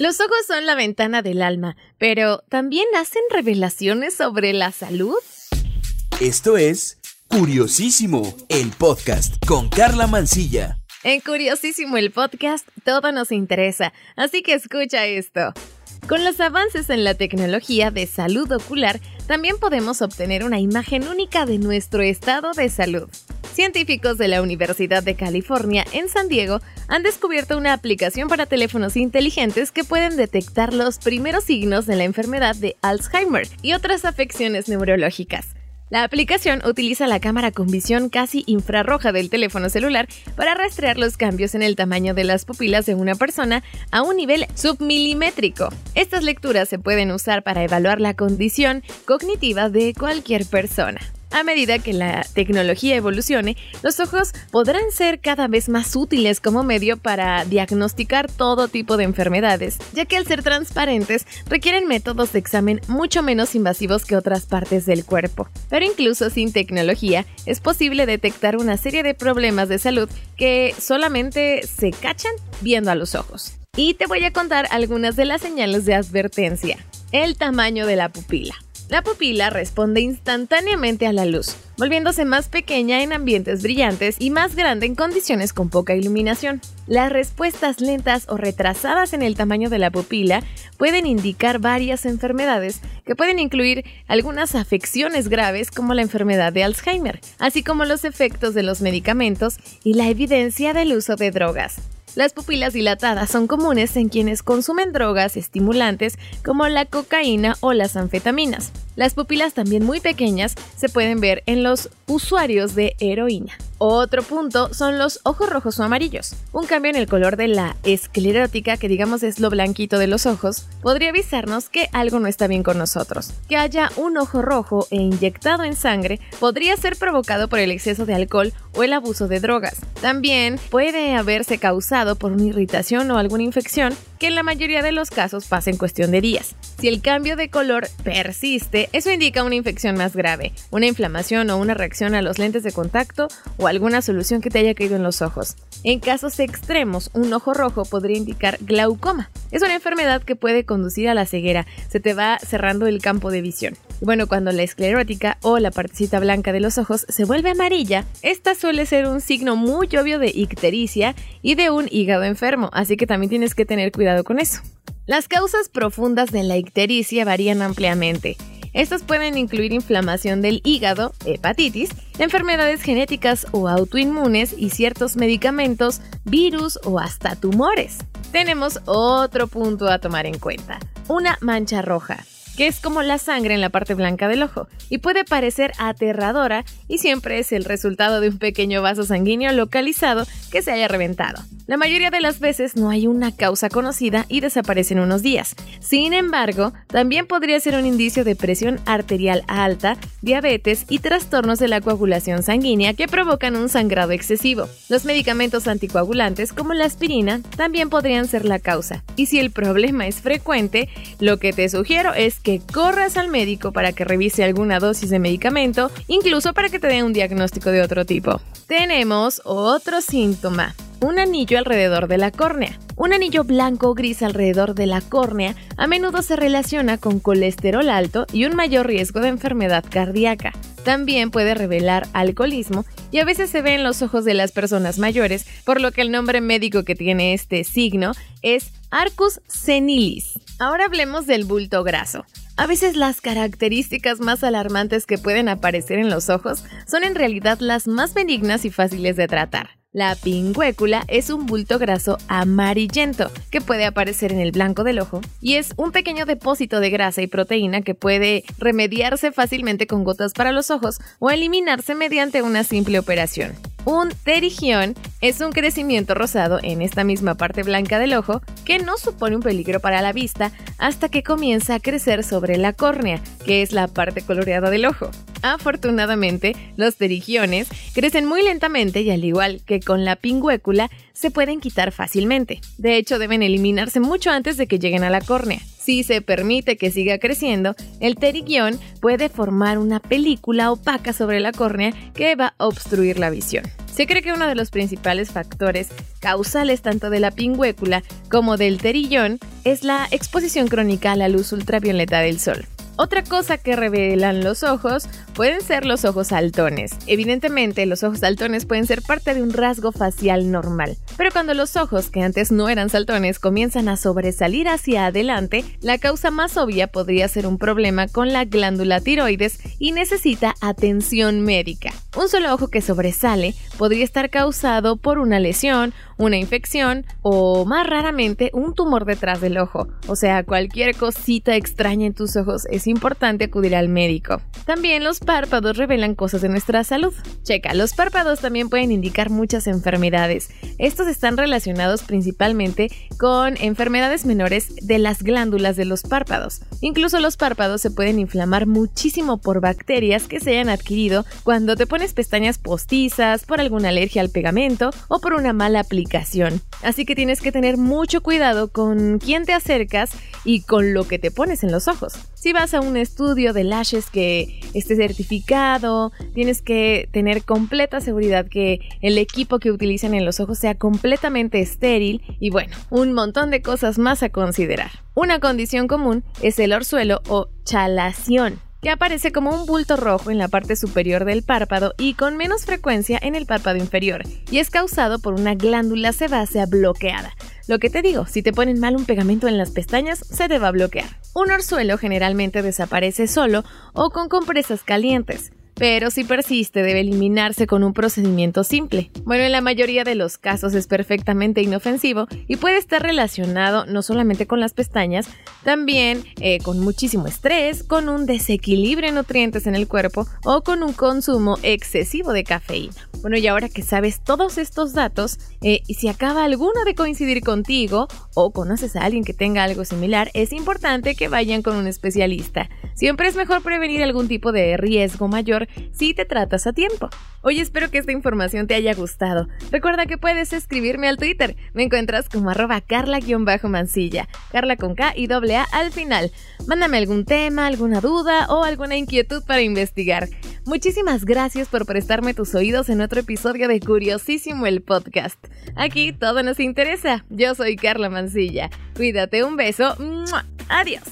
Los ojos son la ventana del alma, pero ¿también hacen revelaciones sobre la salud? Esto es Curiosísimo, el podcast con Carla Mancilla. En Curiosísimo el podcast todo nos interesa, así que escucha esto. Con los avances en la tecnología de salud ocular, también podemos obtener una imagen única de nuestro estado de salud. Científicos de la Universidad de California en San Diego han descubierto una aplicación para teléfonos inteligentes que pueden detectar los primeros signos de la enfermedad de Alzheimer y otras afecciones neurológicas. La aplicación utiliza la cámara con visión casi infrarroja del teléfono celular para rastrear los cambios en el tamaño de las pupilas de una persona a un nivel submilimétrico. Estas lecturas se pueden usar para evaluar la condición cognitiva de cualquier persona. A medida que la tecnología evolucione, los ojos podrán ser cada vez más útiles como medio para diagnosticar todo tipo de enfermedades, ya que al ser transparentes requieren métodos de examen mucho menos invasivos que otras partes del cuerpo. Pero incluso sin tecnología, es posible detectar una serie de problemas de salud que solamente se cachan viendo a los ojos. Y te voy a contar algunas de las señales de advertencia. El tamaño de la pupila. La pupila responde instantáneamente a la luz, volviéndose más pequeña en ambientes brillantes y más grande en condiciones con poca iluminación. Las respuestas lentas o retrasadas en el tamaño de la pupila pueden indicar varias enfermedades que pueden incluir algunas afecciones graves como la enfermedad de Alzheimer, así como los efectos de los medicamentos y la evidencia del uso de drogas. Las pupilas dilatadas son comunes en quienes consumen drogas estimulantes como la cocaína o las anfetaminas. Las pupilas también muy pequeñas se pueden ver en los usuarios de heroína. Otro punto son los ojos rojos o amarillos. Un cambio en el color de la esclerótica, que digamos es lo blanquito de los ojos, podría avisarnos que algo no está bien con nosotros. Que haya un ojo rojo e inyectado en sangre podría ser provocado por el exceso de alcohol o el abuso de drogas. También puede haberse causado por una irritación o alguna infección que en la mayoría de los casos pasa en cuestión de días. Si el cambio de color persiste, eso indica una infección más grave, una inflamación o una reacción a los lentes de contacto o alguna solución que te haya caído en los ojos. En casos extremos, un ojo rojo podría indicar glaucoma. Es una enfermedad que puede conducir a la ceguera, se te va cerrando el campo de visión. Bueno, cuando la esclerótica o la partecita blanca de los ojos se vuelve amarilla, esta suele ser un signo muy obvio de ictericia y de un hígado enfermo, así que también tienes que tener cuidado con eso. Las causas profundas de la ictericia varían ampliamente. Estas pueden incluir inflamación del hígado, hepatitis, enfermedades genéticas o autoinmunes y ciertos medicamentos, virus o hasta tumores. Tenemos otro punto a tomar en cuenta, una mancha roja que es como la sangre en la parte blanca del ojo, y puede parecer aterradora y siempre es el resultado de un pequeño vaso sanguíneo localizado que se haya reventado. La mayoría de las veces no hay una causa conocida y desaparece en unos días. Sin embargo, también podría ser un indicio de presión arterial alta, diabetes y trastornos de la coagulación sanguínea que provocan un sangrado excesivo. Los medicamentos anticoagulantes como la aspirina también podrían ser la causa. Y si el problema es frecuente, lo que te sugiero es que corras al médico para que revise alguna dosis de medicamento, incluso para que te dé un diagnóstico de otro tipo. Tenemos otro síntoma un anillo alrededor de la córnea. Un anillo blanco o gris alrededor de la córnea a menudo se relaciona con colesterol alto y un mayor riesgo de enfermedad cardíaca. También puede revelar alcoholismo y a veces se ve en los ojos de las personas mayores, por lo que el nombre médico que tiene este signo es Arcus senilis. Ahora hablemos del bulto graso. A veces las características más alarmantes que pueden aparecer en los ojos son en realidad las más benignas y fáciles de tratar. La pingüécula es un bulto graso amarillento que puede aparecer en el blanco del ojo y es un pequeño depósito de grasa y proteína que puede remediarse fácilmente con gotas para los ojos o eliminarse mediante una simple operación. Un terigión es un crecimiento rosado en esta misma parte blanca del ojo que no supone un peligro para la vista hasta que comienza a crecer sobre la córnea, que es la parte coloreada del ojo. Afortunadamente, los terigiones crecen muy lentamente y al igual que con la pingüécula, se pueden quitar fácilmente. De hecho, deben eliminarse mucho antes de que lleguen a la córnea. Si se permite que siga creciendo, el terigión puede formar una película opaca sobre la córnea que va a obstruir la visión. Se cree que uno de los principales factores causales tanto de la pingüécula como del terillón es la exposición crónica a la luz ultravioleta del sol. Otra cosa que revelan los ojos pueden ser los ojos saltones. Evidentemente, los ojos saltones pueden ser parte de un rasgo facial normal, pero cuando los ojos que antes no eran saltones comienzan a sobresalir hacia adelante, la causa más obvia podría ser un problema con la glándula tiroides y necesita atención médica. Un solo ojo que sobresale podría estar causado por una lesión, una infección o más raramente un tumor detrás del ojo. O sea, cualquier cosita extraña en tus ojos es importante acudir al médico. También los párpados revelan cosas de nuestra salud. Checa, los párpados también pueden indicar muchas enfermedades. Estos están relacionados principalmente con enfermedades menores de las glándulas de los párpados. Incluso los párpados se pueden inflamar muchísimo por bacterias que se hayan adquirido cuando te pones pestañas postizas, por alguna alergia al pegamento o por una mala aplicación. Así que tienes que tener mucho cuidado con quién te acercas y con lo que te pones en los ojos. Si vas a un estudio de lashes que esté certificado, tienes que tener completa seguridad que el equipo que utilizan en los ojos sea completamente estéril y bueno, un montón de cosas más a considerar. Una condición común es el orzuelo o chalación que aparece como un bulto rojo en la parte superior del párpado y con menos frecuencia en el párpado inferior, y es causado por una glándula sebácea bloqueada. Lo que te digo, si te ponen mal un pegamento en las pestañas, se te va a bloquear. Un orzuelo generalmente desaparece solo o con compresas calientes pero si persiste debe eliminarse con un procedimiento simple. Bueno, en la mayoría de los casos es perfectamente inofensivo y puede estar relacionado no solamente con las pestañas, también eh, con muchísimo estrés, con un desequilibrio de nutrientes en el cuerpo o con un consumo excesivo de cafeína. Bueno, y ahora que sabes todos estos datos, eh, y si acaba alguno de coincidir contigo o conoces a alguien que tenga algo similar, es importante que vayan con un especialista. Siempre es mejor prevenir algún tipo de riesgo mayor si te tratas a tiempo. Hoy espero que esta información te haya gustado. Recuerda que puedes escribirme al Twitter. Me encuentras como arroba carla-mansilla. Carla con K y doble A al final. Mándame algún tema, alguna duda o alguna inquietud para investigar. Muchísimas gracias por prestarme tus oídos en otro episodio de Curiosísimo el Podcast. Aquí todo nos interesa. Yo soy Carla Mansilla. Cuídate, un beso. Adiós.